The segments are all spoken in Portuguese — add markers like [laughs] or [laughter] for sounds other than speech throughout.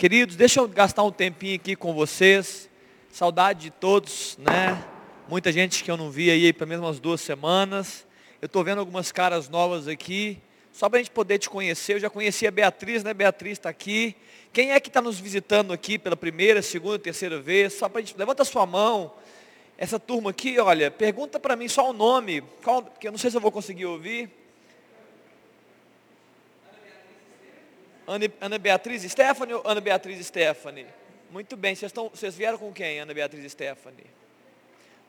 Queridos, deixa eu gastar um tempinho aqui com vocês. Saudade de todos, né? Muita gente que eu não vi aí pelo menos umas duas semanas. Eu estou vendo algumas caras novas aqui. Só para a gente poder te conhecer. Eu já conheci a Beatriz, né? Beatriz está aqui. Quem é que está nos visitando aqui pela primeira, segunda, terceira vez? Só para gente. Levanta a sua mão. Essa turma aqui, olha, pergunta para mim só o nome. Qual, que eu não sei se eu vou conseguir ouvir. Ana, Beatriz Stephanie ou Ana Beatriz Stephanie? Muito bem, vocês, estão, vocês vieram com quem, Ana Beatriz Stephanie?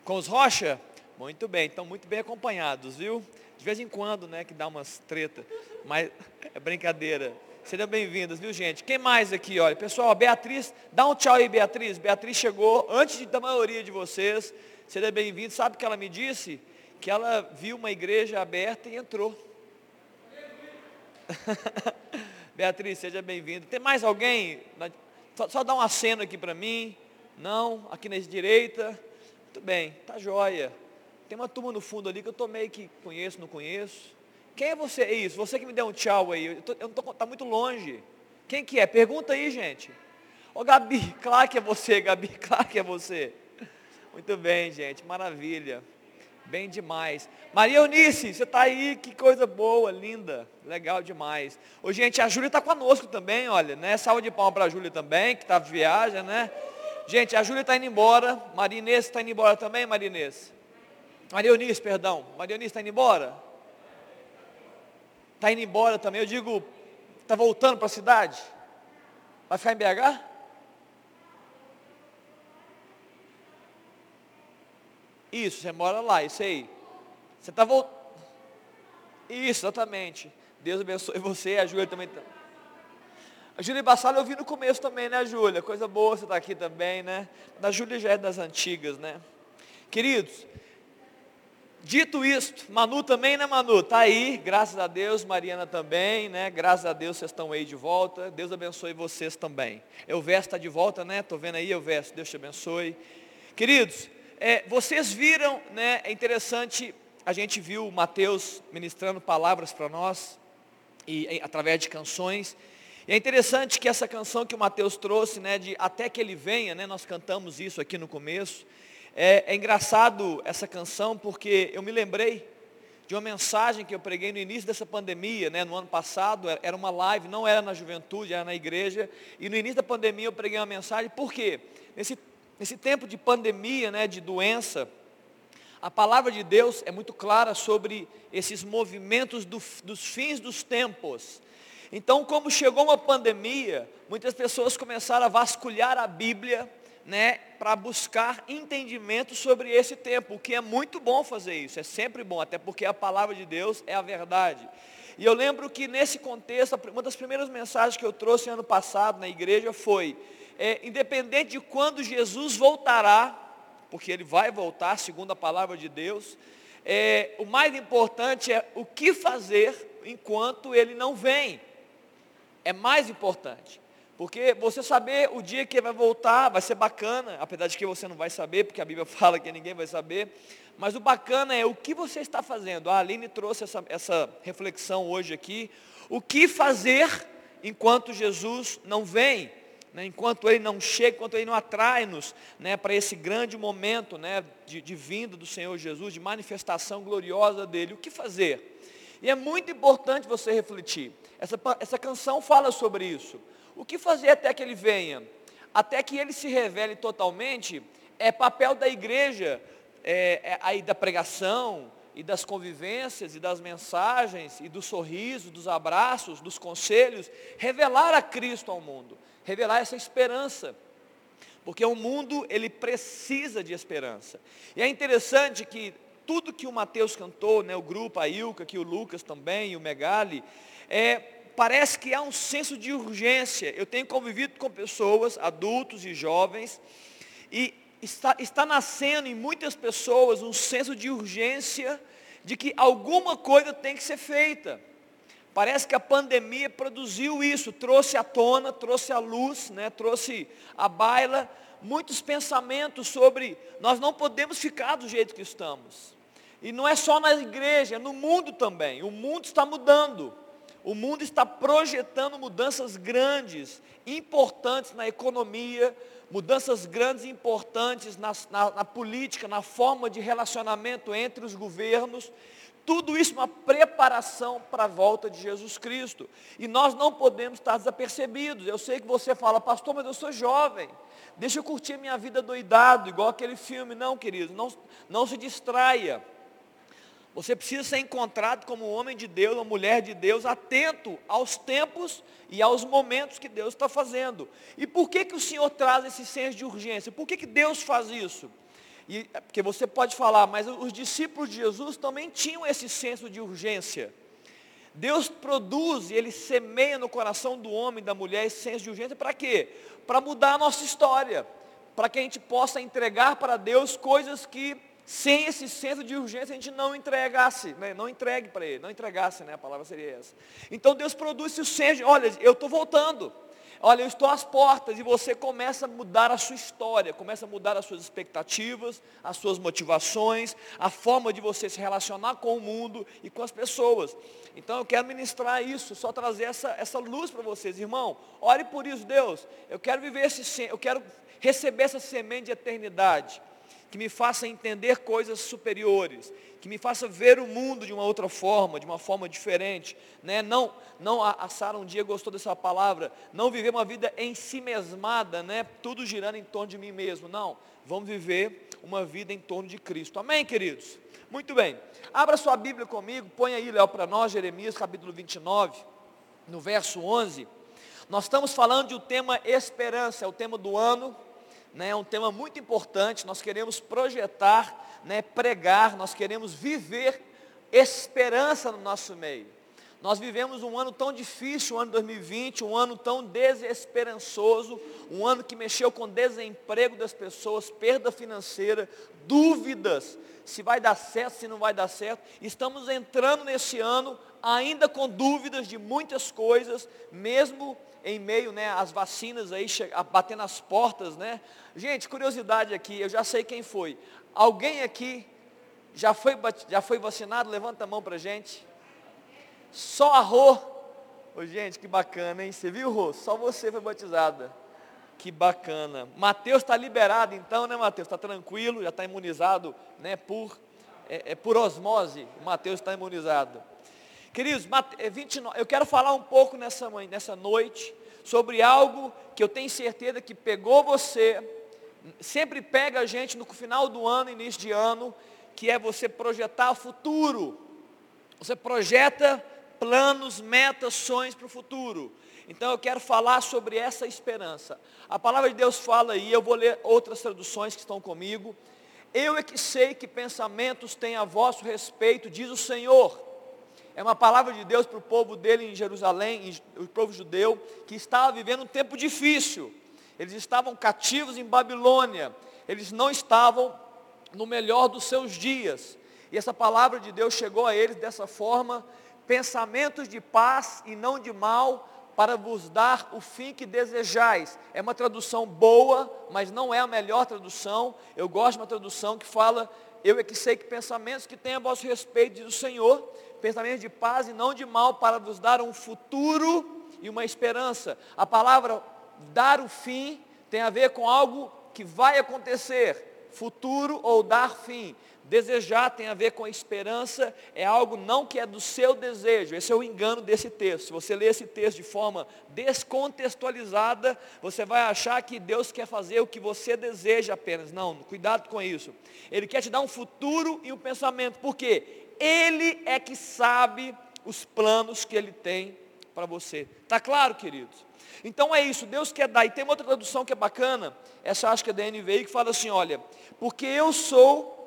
Com os Rocha? Muito bem, estão muito bem acompanhados, viu? De vez em quando, né, que dá umas treta, mas é brincadeira. Sejam bem-vindos, viu gente? Quem mais aqui, olha? Pessoal, Beatriz, dá um tchau aí, Beatriz. Beatriz chegou antes da maioria de vocês. Seja bem-vindo. Sabe o que ela me disse? Que ela viu uma igreja aberta e entrou. [laughs] Beatriz, seja bem-vinda. Tem mais alguém? Só, só dá um aceno aqui para mim. Não, aqui na direita. Muito bem, tá joia. Tem uma turma no fundo ali que eu tô meio que conheço, não conheço. Quem é você? É isso, você que me deu um tchau aí. Eu, tô, eu não tô, tá muito longe. Quem que é? Pergunta aí, gente. Ô Gabi, [laughs] claro que é você, Gabi, [laughs] claro que é você. Muito bem, gente, maravilha. Bem demais. Maria Eunice, você está aí, que coisa boa, linda, legal demais. Ô, gente, a Júlia está conosco também, olha, né? Salve de palmas para a Júlia também, que está de viagem, né? Gente, a Júlia está indo embora. Maria Inês está indo embora também, Maria Inês? Maria Eunice, perdão. Maria Eunice está indo embora? Está indo embora também. Eu digo, está voltando para a cidade? Vai ficar em BH? Isso, você mora lá, isso aí. Você está voltando. Isso, exatamente. Deus abençoe [laughs] você, a Júlia também. Tá... A Júlia Bassala eu vi no começo também, né, Júlia? Coisa boa você tá aqui também, né? Da Júlia já é das antigas, né? Queridos, dito isto, Manu também, né, Manu? Tá aí, graças a Deus, Mariana também, né? Graças a Deus vocês estão aí de volta. Deus abençoe vocês também. Verso está de volta, né? Tô vendo aí, Verso, Deus te abençoe. Queridos, é, vocês viram, né, é interessante, a gente viu Mateus ministrando palavras para nós, e, e, através de canções, e é interessante que essa canção que o Mateus trouxe, né, de Até que Ele Venha, né, nós cantamos isso aqui no começo, é, é engraçado essa canção, porque eu me lembrei de uma mensagem que eu preguei no início dessa pandemia, né, no ano passado, era uma live, não era na juventude, era na igreja, e no início da pandemia eu preguei uma mensagem, por quê? Nesse Nesse tempo de pandemia, né, de doença, a palavra de Deus é muito clara sobre esses movimentos do, dos fins dos tempos. Então, como chegou uma pandemia, muitas pessoas começaram a vasculhar a Bíblia, né, para buscar entendimento sobre esse tempo, o que é muito bom fazer isso, é sempre bom, até porque a palavra de Deus é a verdade. E eu lembro que nesse contexto, uma das primeiras mensagens que eu trouxe ano passado na igreja foi é, independente de quando Jesus voltará, porque ele vai voltar, segundo a palavra de Deus, é, o mais importante é o que fazer enquanto ele não vem. É mais importante. Porque você saber o dia que ele vai voltar vai ser bacana, apesar de que você não vai saber, porque a Bíblia [laughs] fala que ninguém vai saber. Mas o bacana é o que você está fazendo. A Aline trouxe essa, essa reflexão hoje aqui. O que fazer enquanto Jesus não vem? Né, enquanto Ele não chega, enquanto Ele não atrai-nos né, para esse grande momento né, de, de vinda do Senhor Jesus, de manifestação gloriosa dEle, o que fazer? E é muito importante você refletir. Essa, essa canção fala sobre isso. O que fazer até que Ele venha? Até que Ele se revele totalmente, é papel da igreja, é, é, aí da pregação, e das convivências, e das mensagens, e do sorriso, dos abraços, dos conselhos, revelar a Cristo ao mundo revelar essa esperança. Porque o mundo, ele precisa de esperança. E é interessante que tudo que o Mateus cantou, né, o grupo, a Ilka, que o Lucas também, o Megali, é, parece que há um senso de urgência. Eu tenho convivido com pessoas, adultos e jovens, e está, está nascendo em muitas pessoas um senso de urgência de que alguma coisa tem que ser feita. Parece que a pandemia produziu isso, trouxe à tona, trouxe à luz, né, trouxe à baila muitos pensamentos sobre nós não podemos ficar do jeito que estamos. E não é só na igreja, é no mundo também. O mundo está mudando. o mundo está projetando mudanças grandes, importantes na economia, mudanças grandes e importantes na, na, na, política, na forma de relacionamento entre os governos. Tudo isso uma preparação para a volta de Jesus Cristo. E nós não podemos estar desapercebidos. Eu sei que você fala, pastor, mas eu sou jovem. Deixa eu curtir a minha vida doidado, igual aquele filme. Não, querido, não, não se distraia. Você precisa ser encontrado como um homem de Deus, uma mulher de Deus, atento aos tempos e aos momentos que Deus está fazendo. E por que, que o Senhor traz esse senso de urgência? Por que, que Deus faz isso? E, é porque você pode falar, mas os discípulos de Jesus também tinham esse senso de urgência. Deus produz e Ele semeia no coração do homem e da mulher esse senso de urgência para quê? Para mudar a nossa história. Para que a gente possa entregar para Deus coisas que sem esse senso de urgência a gente não entregasse, né? não entregue para ele, não entregasse, né? a palavra seria essa. Então Deus produz esse senso, de, olha, eu estou voltando, olha, eu estou às portas, e você começa a mudar a sua história, começa a mudar as suas expectativas, as suas motivações, a forma de você se relacionar com o mundo e com as pessoas. Então eu quero ministrar isso, só trazer essa, essa luz para vocês, irmão. Ore por isso, Deus. Eu quero viver esse, eu quero receber essa semente de eternidade que me faça entender coisas superiores, que me faça ver o mundo de uma outra forma, de uma forma diferente, né? Não, não a, Sara um dia gostou dessa palavra, não viver uma vida em si mesmada, né? Tudo girando em torno de mim mesmo, não. Vamos viver uma vida em torno de Cristo. Amém, queridos? Muito bem. Abra sua Bíblia comigo, põe aí, Léo, para nós, Jeremias, capítulo 29, no verso 11. Nós estamos falando de um tema esperança, é o tema do ano, né, é um tema muito importante, nós queremos projetar, né, pregar, nós queremos viver esperança no nosso meio. Nós vivemos um ano tão difícil, o ano 2020, um ano tão desesperançoso, um ano que mexeu com desemprego das pessoas, perda financeira, dúvidas, se vai dar certo, se não vai dar certo. Estamos entrando nesse ano ainda com dúvidas de muitas coisas, mesmo em meio né, às vacinas aí, batendo as portas, né? Gente, curiosidade aqui, eu já sei quem foi. Alguém aqui já foi, já foi vacinado? Levanta a mão para gente. Só a Rô. Gente, que bacana, hein? Você viu, Rô? Só você foi batizada. Que bacana. Mateus está liberado então, né, Mateus? Está tranquilo, já está imunizado, né, por, é, é por osmose. Mateus está imunizado. Queridos, 29, é eu quero falar um pouco nessa, nessa noite sobre algo que eu tenho certeza que pegou você, sempre pega a gente no final do ano, início de ano, que é você projetar o futuro. Você projeta planos, metas, sonhos para o futuro. Então eu quero falar sobre essa esperança. A palavra de Deus fala aí, eu vou ler outras traduções que estão comigo. Eu é que sei que pensamentos têm a vosso respeito, diz o Senhor é uma palavra de Deus para o povo dele em Jerusalém, o povo judeu, que estava vivendo um tempo difícil. Eles estavam cativos em Babilônia. Eles não estavam no melhor dos seus dias. E essa palavra de Deus chegou a eles dessa forma: pensamentos de paz e não de mal, para vos dar o fim que desejais. É uma tradução boa, mas não é a melhor tradução. Eu gosto de uma tradução que fala: Eu é que sei que pensamentos que têm a vosso respeito, diz o Senhor, pensamentos de paz e não de mal, para vos dar um futuro e uma esperança. A palavra dar o fim tem a ver com algo que vai acontecer, futuro ou dar fim. Desejar tem a ver com a esperança, é algo não que é do seu desejo. Esse é o engano desse texto. Se você ler esse texto de forma descontextualizada, você vai achar que Deus quer fazer o que você deseja apenas. Não, cuidado com isso. Ele quer te dar um futuro e um pensamento. Por quê? Ele é que sabe os planos que Ele tem para você. Está claro, queridos? Então é isso, Deus quer dar. E tem uma outra tradução que é bacana, essa acho que é da NVI, que fala assim, olha, porque eu sou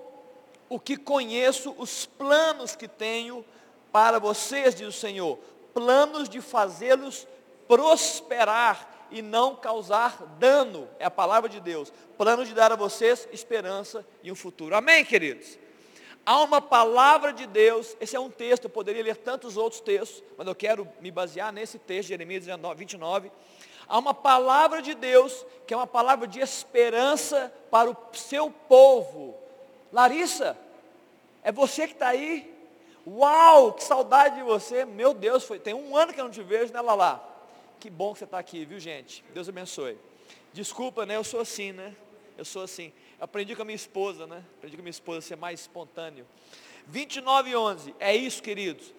o que conheço os planos que tenho para vocês, diz o Senhor, planos de fazê-los prosperar e não causar dano, é a palavra de Deus, plano de dar a vocês esperança e um futuro. Amém, queridos? Há uma palavra de Deus, esse é um texto, eu poderia ler tantos outros textos, mas eu quero me basear nesse texto, Jeremias 29. Há uma palavra de Deus, que é uma palavra de esperança para o seu povo. Larissa, é você que está aí? Uau, que saudade de você. Meu Deus, foi, tem um ano que eu não te vejo, né, Lala? Que bom que você está aqui, viu, gente? Deus abençoe. Desculpa, né? Eu sou assim, né? Eu sou assim. Eu aprendi com a minha esposa, né? Aprendi com a minha esposa a ser mais espontâneo. 29 e 11. É isso, queridos.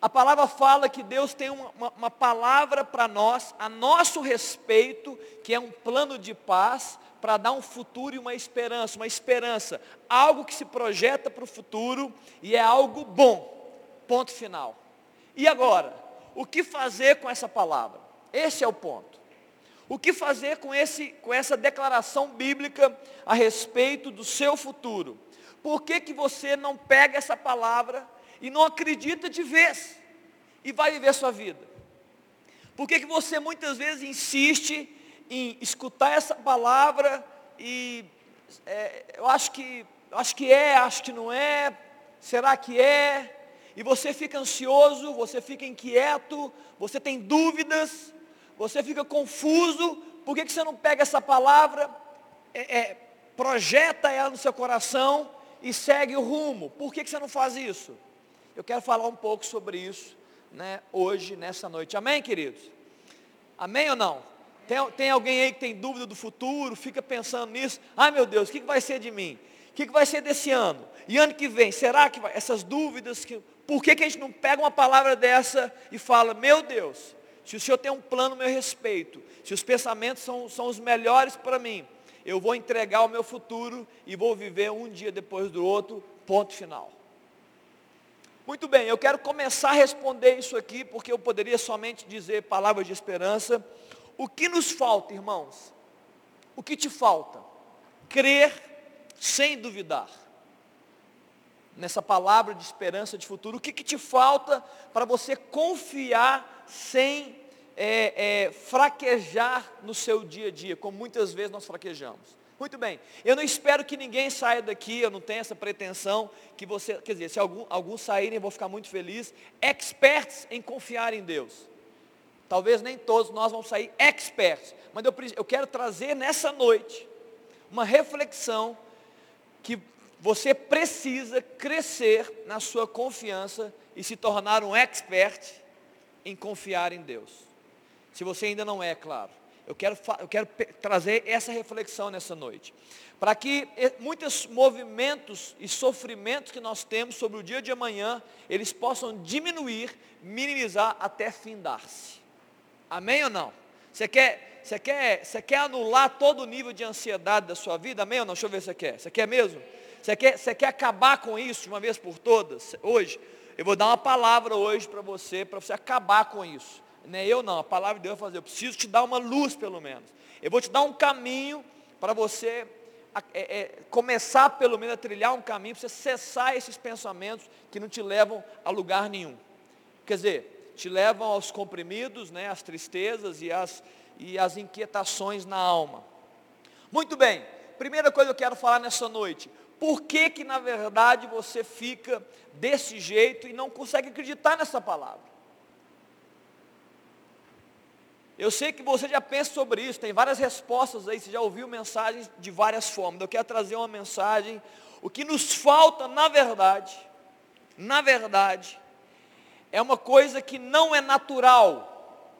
A palavra fala que Deus tem uma, uma, uma palavra para nós, a nosso respeito, que é um plano de paz, para dar um futuro e uma esperança, uma esperança, algo que se projeta para o futuro e é algo bom. Ponto final. E agora, o que fazer com essa palavra? Esse é o ponto. O que fazer com, esse, com essa declaração bíblica a respeito do seu futuro? Por que, que você não pega essa palavra e não acredita de vez e vai viver sua vida? Por que, que você muitas vezes insiste em escutar essa palavra e é, eu acho que, acho que é, acho que não é, será que é? E você fica ansioso, você fica inquieto, você tem dúvidas, você fica confuso, por que, que você não pega essa palavra, é, é, projeta ela no seu coração e segue o rumo? Por que, que você não faz isso? Eu quero falar um pouco sobre isso né, hoje, nessa noite. Amém, queridos? Amém ou não? Tem, tem alguém aí que tem dúvida do futuro, fica pensando nisso. Ai meu Deus, o que, que vai ser de mim? O que, que vai ser desse ano? E ano que vem, será que vai? Essas dúvidas, que, por que, que a gente não pega uma palavra dessa e fala, meu Deus, se o Senhor tem um plano a meu respeito, se os pensamentos são, são os melhores para mim, eu vou entregar o meu futuro e vou viver um dia depois do outro, ponto final. Muito bem, eu quero começar a responder isso aqui, porque eu poderia somente dizer palavras de esperança, o que nos falta, irmãos? O que te falta? Crer sem duvidar. Nessa palavra de esperança de futuro, o que, que te falta para você confiar sem é, é, fraquejar no seu dia a dia, como muitas vezes nós fraquejamos? Muito bem, eu não espero que ninguém saia daqui, eu não tenho essa pretensão que você, quer dizer, se algum, alguns saírem, eu vou ficar muito feliz, experts em confiar em Deus. Talvez nem todos nós vamos sair experts, mas eu, eu quero trazer nessa noite uma reflexão que você precisa crescer na sua confiança e se tornar um expert em confiar em Deus. Se você ainda não é, claro. Eu quero, eu quero trazer essa reflexão nessa noite. Para que muitos movimentos e sofrimentos que nós temos sobre o dia de amanhã, eles possam diminuir, minimizar até findar-se. Amém ou não? Você quer, você quer, você quer anular todo o nível de ansiedade da sua vida? Amém ou não? Deixa eu ver se você quer. Você quer mesmo? Você quer, você quer acabar com isso de uma vez por todas? Hoje, eu vou dar uma palavra hoje para você, para você acabar com isso. Não é eu não, a palavra de Deus vai fazer. Eu preciso te dar uma luz pelo menos. Eu vou te dar um caminho para você é, é, começar pelo menos a trilhar um caminho, para você cessar esses pensamentos que não te levam a lugar nenhum. Quer dizer, te levam aos comprimidos, né, às tristezas e às, e às inquietações na alma. Muito bem, primeira coisa que eu quero falar nessa noite. Por que que na verdade você fica desse jeito e não consegue acreditar nessa palavra? Eu sei que você já pensa sobre isso, tem várias respostas aí, você já ouviu mensagens de várias formas. Eu quero trazer uma mensagem. O que nos falta, na verdade, na verdade, é uma coisa que não é natural,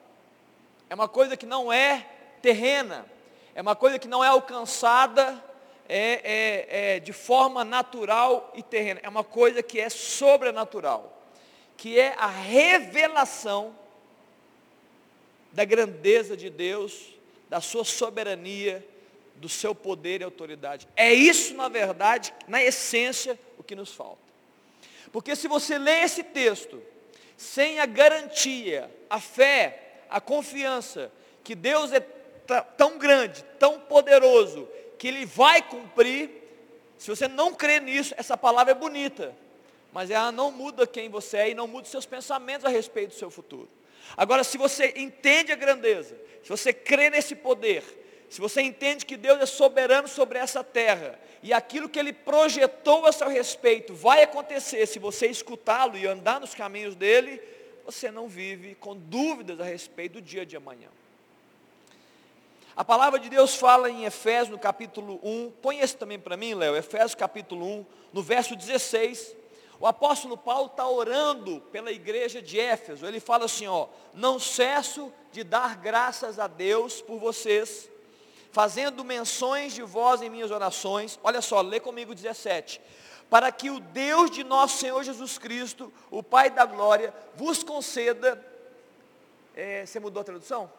é uma coisa que não é terrena, é uma coisa que não é alcançada é, é, é, de forma natural e terrena, é uma coisa que é sobrenatural, que é a revelação da grandeza de Deus, da sua soberania, do seu poder e autoridade. É isso, na verdade, na essência, o que nos falta. Porque se você lê esse texto, sem a garantia, a fé, a confiança que Deus é tão grande, tão poderoso, que Ele vai cumprir, se você não crê nisso, essa palavra é bonita, mas ela não muda quem você é e não muda os seus pensamentos a respeito do seu futuro. Agora, se você entende a grandeza, se você crê nesse poder, se você entende que Deus é soberano sobre essa terra, e aquilo que Ele projetou a seu respeito vai acontecer se você escutá-lo e andar nos caminhos dele, você não vive com dúvidas a respeito do dia de amanhã. A palavra de Deus fala em Efésios no capítulo 1, põe esse também para mim, Léo, Efésios capítulo 1, no verso 16, O apóstolo Paulo está orando pela igreja de Éfeso. Ele fala assim, ó, não cesso de dar graças a Deus por vocês, fazendo menções de vós em minhas orações. Olha só, lê comigo 17. Para que o Deus de nosso Senhor Jesus Cristo, o Pai da glória, vos conceda. É, você mudou a tradução?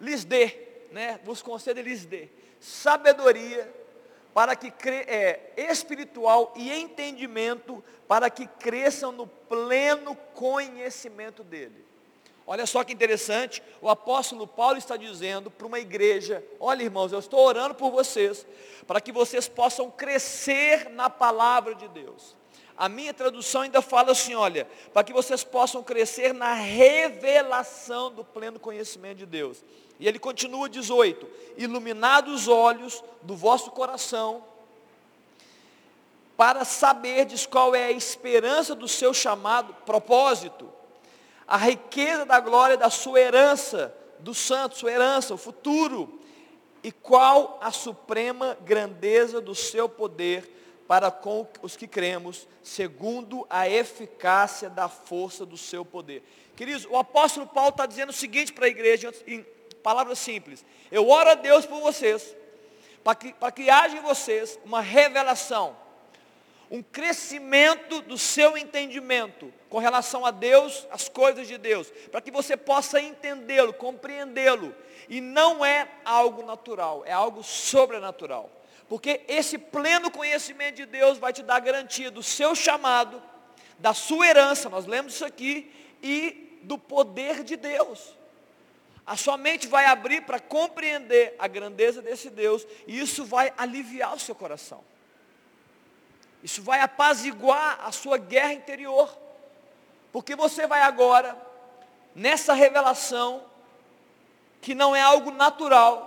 Lhes dê, né? Vos conceda e lhes dê sabedoria para que é, espiritual e entendimento para que cresçam no pleno conhecimento dele. Olha só que interessante, o apóstolo Paulo está dizendo para uma igreja: olha irmãos, eu estou orando por vocês, para que vocês possam crescer na palavra de Deus. A minha tradução ainda fala assim: olha, para que vocês possam crescer na revelação do pleno conhecimento de Deus. E ele continua 18: iluminados os olhos do vosso coração, para saberdes qual é a esperança do seu chamado, propósito, a riqueza da glória da sua herança, do santo, sua herança, o futuro, e qual a suprema grandeza do seu poder para com os que cremos, segundo a eficácia da força do seu poder. Queridos, o apóstolo Paulo está dizendo o seguinte para a igreja, palavras simples. Eu oro a Deus por vocês, para que, para que haja em vocês uma revelação, um crescimento do seu entendimento com relação a Deus, as coisas de Deus, para que você possa entendê-lo, compreendê-lo. E não é algo natural, é algo sobrenatural. Porque esse pleno conhecimento de Deus vai te dar garantia do seu chamado, da sua herança, nós lemos isso aqui, e do poder de Deus. A sua mente vai abrir para compreender a grandeza desse Deus, e isso vai aliviar o seu coração. Isso vai apaziguar a sua guerra interior. Porque você vai agora, nessa revelação, que não é algo natural,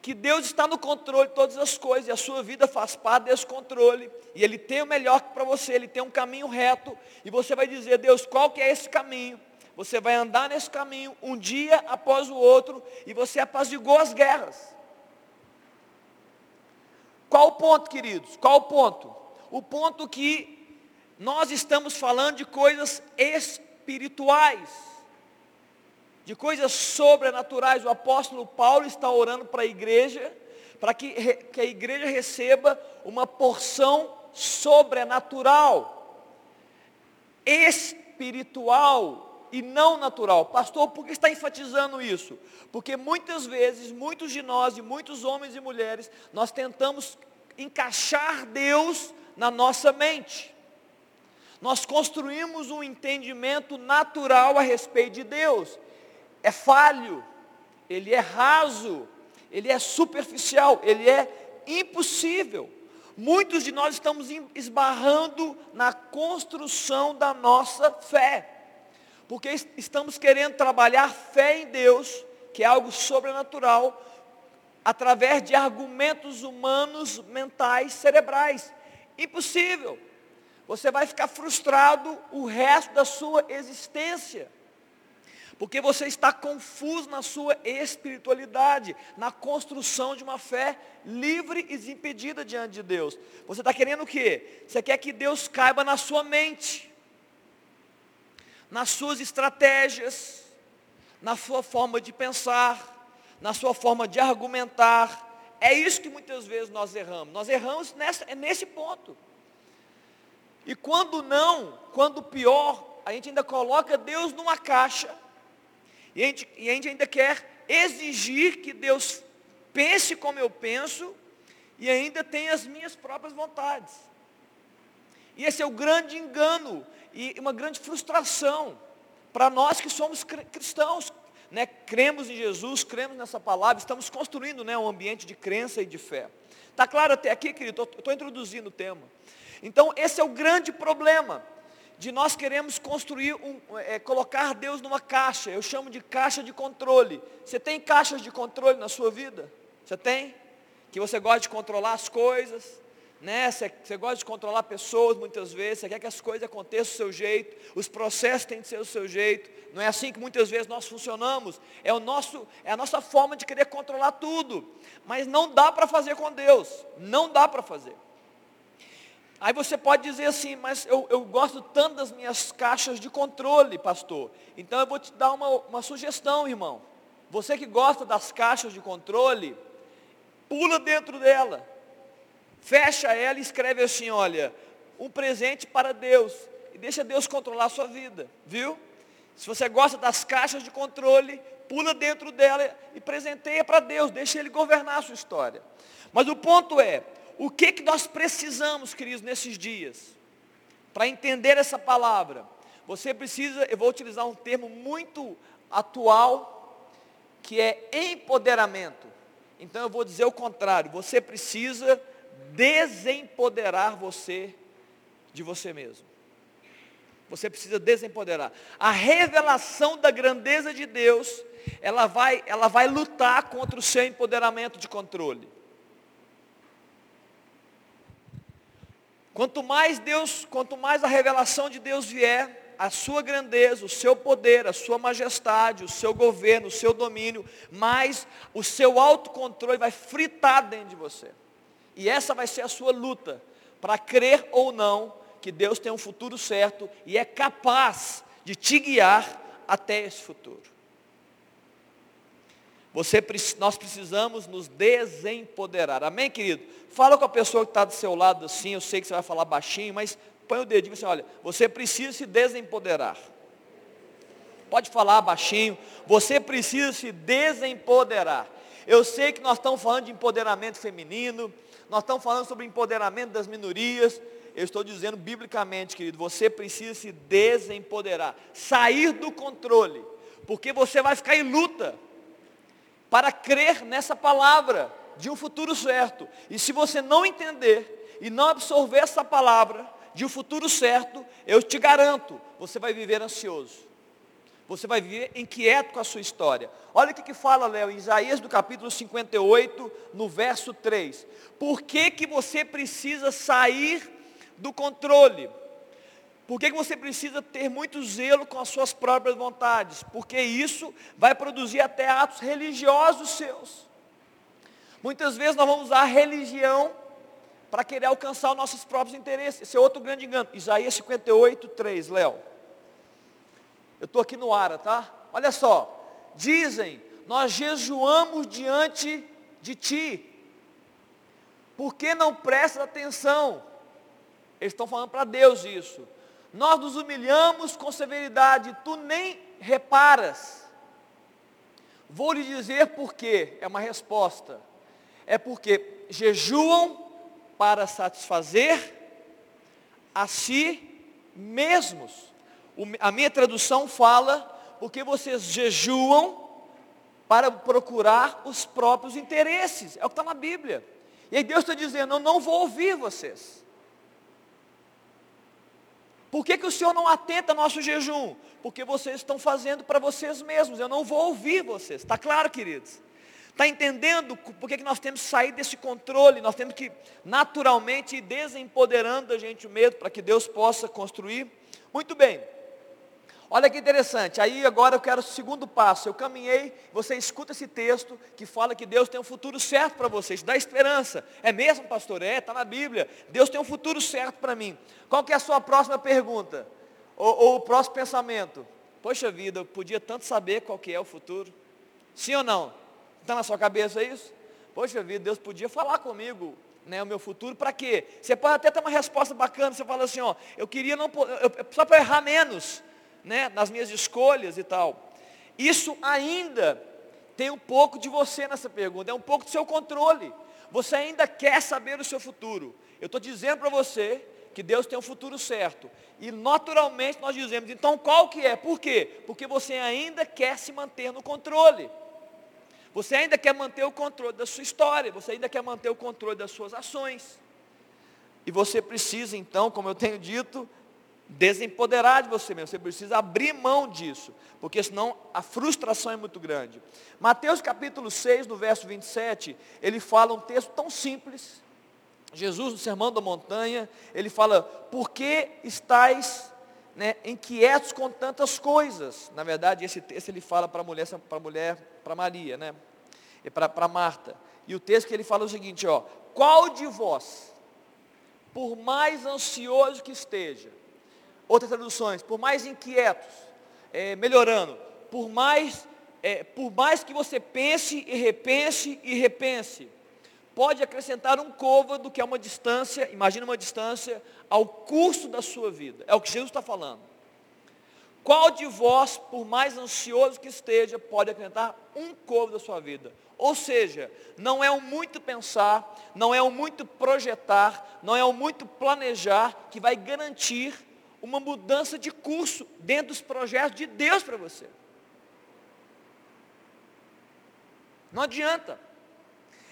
que Deus está no controle de todas as coisas, e a sua vida faz parte desse controle, e Ele tem o melhor para você, Ele tem um caminho reto, e você vai dizer, Deus, qual que é esse caminho? Você vai andar nesse caminho um dia após o outro e você apazigou as guerras. Qual o ponto, queridos? Qual o ponto? O ponto que nós estamos falando de coisas espirituais, de coisas sobrenaturais. O apóstolo Paulo está orando para a igreja, para que, que a igreja receba uma porção sobrenatural, espiritual, e não natural. Pastor, por que está enfatizando isso? Porque muitas vezes, muitos de nós, e muitos homens e mulheres, nós tentamos encaixar Deus na nossa mente. Nós construímos um entendimento natural a respeito de Deus. É falho, ele é raso, ele é superficial, ele é impossível. Muitos de nós estamos esbarrando na construção da nossa fé. Porque estamos querendo trabalhar fé em Deus, que é algo sobrenatural, através de argumentos humanos, mentais, cerebrais. Impossível. Você vai ficar frustrado o resto da sua existência. Porque você está confuso na sua espiritualidade, na construção de uma fé livre e desimpedida diante de Deus. Você está querendo o quê? Você quer que Deus caiba na sua mente nas suas estratégias, na sua forma de pensar, na sua forma de argumentar. É isso que muitas vezes nós erramos. Nós erramos nessa, é nesse ponto. E quando não, quando pior, a gente ainda coloca Deus numa caixa. E a gente, e a gente ainda quer exigir que Deus pense como eu penso e ainda tem as minhas próprias vontades. E esse é o grande engano e uma grande frustração para nós que somos cristãos, né? cremos em Jesus, cremos nessa palavra, estamos construindo né, um ambiente de crença e de fé. Está claro até aqui, querido? Estou introduzindo o tema. Então, esse é o grande problema de nós queremos construir, um, é, colocar Deus numa caixa. Eu chamo de caixa de controle. Você tem caixas de controle na sua vida? Você tem? Que você gosta de controlar as coisas, né? Você, você gosta de controlar pessoas muitas vezes, você quer que as coisas aconteçam do seu jeito, os processos têm de ser do seu jeito. Não é assim que muitas vezes nós funcionamos. É, o nosso, é a nossa forma de querer controlar tudo. Mas não dá para fazer com Deus. Não dá para fazer. Aí você pode dizer assim, mas eu, eu gosto tanto das minhas caixas de controle, pastor. Então eu vou te dar uma, uma sugestão, irmão. Você que gosta das caixas de controle, pula dentro dela. Fecha ela e escreve assim, olha, um presente para Deus. E deixa Deus controlar a sua vida, viu? Se você gosta das caixas de controle, pula dentro dela e presenteia para Deus, deixa Ele governar a sua história. Mas o ponto é, o que, que nós precisamos, queridos, nesses dias? Para entender essa palavra, você precisa, eu vou utilizar um termo muito atual, que é empoderamento. Então eu vou dizer o contrário, você precisa desempoderar você de você mesmo. Você precisa desempoderar. A revelação da grandeza de Deus, ela vai, ela vai lutar contra o seu empoderamento de controle. Quanto mais Deus, quanto mais a revelação de Deus vier, a sua grandeza, o seu poder, a sua majestade, o seu governo, o seu domínio, mais o seu autocontrole vai fritar dentro de você. E essa vai ser a sua luta para crer ou não que Deus tem um futuro certo e é capaz de te guiar até esse futuro. Você, nós precisamos nos desempoderar. Amém, querido? Fala com a pessoa que está do seu lado assim, eu sei que você vai falar baixinho, mas põe o dedinho e assim, olha, você precisa se desempoderar. Pode falar baixinho, você precisa se desempoderar. Eu sei que nós estamos falando de empoderamento feminino, nós estamos falando sobre empoderamento das minorias. Eu estou dizendo biblicamente, querido, você precisa se desempoderar, sair do controle, porque você vai ficar em luta para crer nessa palavra de um futuro certo. E se você não entender e não absorver essa palavra de um futuro certo, eu te garanto, você vai viver ansioso. Você vai viver inquieto com a sua história. Olha o que, que fala, Léo, em Isaías do capítulo 58, no verso 3. Por que, que você precisa sair do controle? Por que, que você precisa ter muito zelo com as suas próprias vontades? Porque isso vai produzir até atos religiosos seus. Muitas vezes nós vamos usar a religião para querer alcançar os nossos próprios interesses. Esse é outro grande engano. Isaías 58, 3, Léo. Eu estou aqui no Ara, tá? Olha só. Dizem, nós jejuamos diante de ti. Por que não prestas atenção? Eles estão falando para Deus isso. Nós nos humilhamos com severidade, tu nem reparas. Vou lhe dizer por quê. É uma resposta. É porque jejuam para satisfazer a si mesmos. A minha tradução fala, porque vocês jejuam para procurar os próprios interesses. É o que está na Bíblia. E aí Deus está dizendo, eu não vou ouvir vocês. Por que, que o Senhor não atenta ao nosso jejum? Porque vocês estão fazendo para vocês mesmos. Eu não vou ouvir vocês. Está claro, queridos? Está entendendo por que, que nós temos que sair desse controle? Nós temos que naturalmente ir desempoderando a gente o medo para que Deus possa construir? Muito bem. Olha que interessante, aí agora eu quero o segundo passo. Eu caminhei, você escuta esse texto que fala que Deus tem um futuro certo para vocês, dá esperança. É mesmo, pastor? É, está na Bíblia. Deus tem um futuro certo para mim. Qual que é a sua próxima pergunta? Ou, ou, o próximo pensamento? Poxa vida, eu podia tanto saber qual que é o futuro. Sim ou não? Está na sua cabeça isso? Poxa vida, Deus podia falar comigo né, o meu futuro, para quê? Você pode até ter uma resposta bacana, você fala assim, ó, eu queria não, eu, só para errar menos né, nas minhas escolhas e tal. Isso ainda tem um pouco de você nessa pergunta, é um pouco do seu controle. Você ainda quer saber o seu futuro. Eu estou dizendo para você que Deus tem um futuro certo. E naturalmente nós dizemos, então qual que é? Por quê? Porque você ainda quer se manter no controle. Você ainda quer manter o controle da sua história, você ainda quer manter o controle das suas ações. E você precisa então, como eu tenho dito, desempoderar de você mesmo. Você precisa abrir mão disso, porque senão a frustração é muito grande. Mateus capítulo 6, no verso 27, ele fala um texto tão simples. Jesus, no Sermão da Montanha, ele fala, por que estáis né, inquietos com tantas coisas? Na verdade, esse texto ele fala para a mulher, para mulher, para Maria, né? E para Marta. E o texto que ele fala é o seguinte, ó, qual de vós, por mais ansioso que esteja, outras traduções, por mais inquietos, é, melhorando, por mais, é, por mais que você pense e repense e repense, pode acrescentar um côvado que é uma distância, imagina uma distância ao curso da sua vida. É o que Jesus está falando. Qual de vós, por mais ansioso que esteja, pode acrescentar um côvado da sua vida? Ou seja, não é o muito pensar, não é o muito projetar, não é o muito planejar que vai garantir uma mudança de curso dentro dos projetos de Deus para você. Não adianta.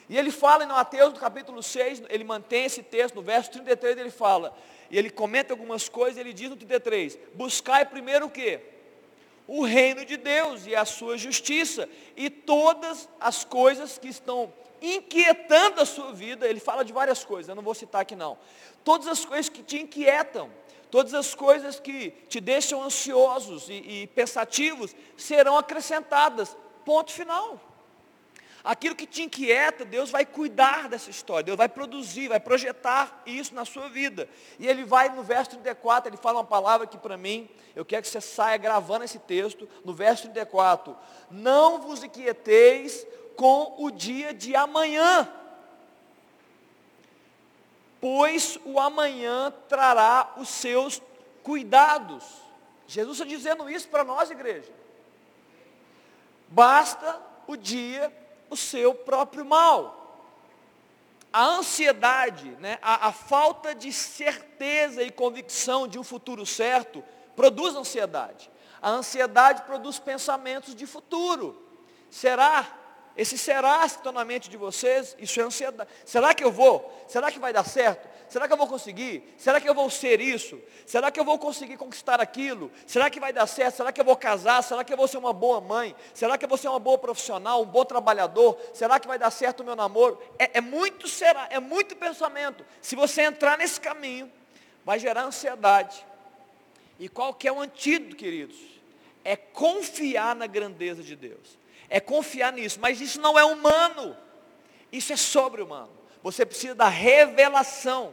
E ele fala em Mateus, no capítulo 6, ele mantém esse texto, no verso 33 ele fala, e ele comenta algumas coisas, ele diz no 33, buscai primeiro o quê? O reino de Deus e a sua justiça, e todas as coisas que estão inquietando a sua vida, ele fala de várias coisas, eu não vou citar aqui não, todas as coisas que te inquietam, todas as coisas que te deixam ansiosos e, e pensativos, serão acrescentadas, ponto final. Aquilo que te inquieta, Deus vai cuidar dessa história, Deus vai produzir, vai projetar isso na sua vida. E ele vai no verso 34, ele fala uma palavra que para mim, eu quero que você saia gravando esse texto, no verso 34. Não vos inquieteis com o dia de amanhã, pois o amanhã trará os seus cuidados. Jesus está dizendo isso para nós, igreja. Basta o dia o seu próprio mal. A ansiedade, né, a, a falta de certeza e convicção de um futuro certo, produz ansiedade. A ansiedade produz pensamentos de futuro. Será? Esse será que estão na mente de vocês, isso é ansiedade. Será que eu vou? Será que vai dar certo? Será que eu vou conseguir? Será que eu vou ser isso? Será que eu vou conseguir conquistar aquilo? Será que vai dar certo? Será que eu vou casar? Será que eu vou ser uma boa mãe? Será que eu vou ser uma boa profissional, um bom trabalhador? Será que vai dar certo o meu namoro? É, é muito será, é muito pensamento. Se você entrar nesse caminho, vai gerar ansiedade. E qual que é o antídoto, queridos? É confiar na grandeza de Deus. É confiar nisso, mas isso não é humano. Isso é sobre-humano. Você precisa da revelação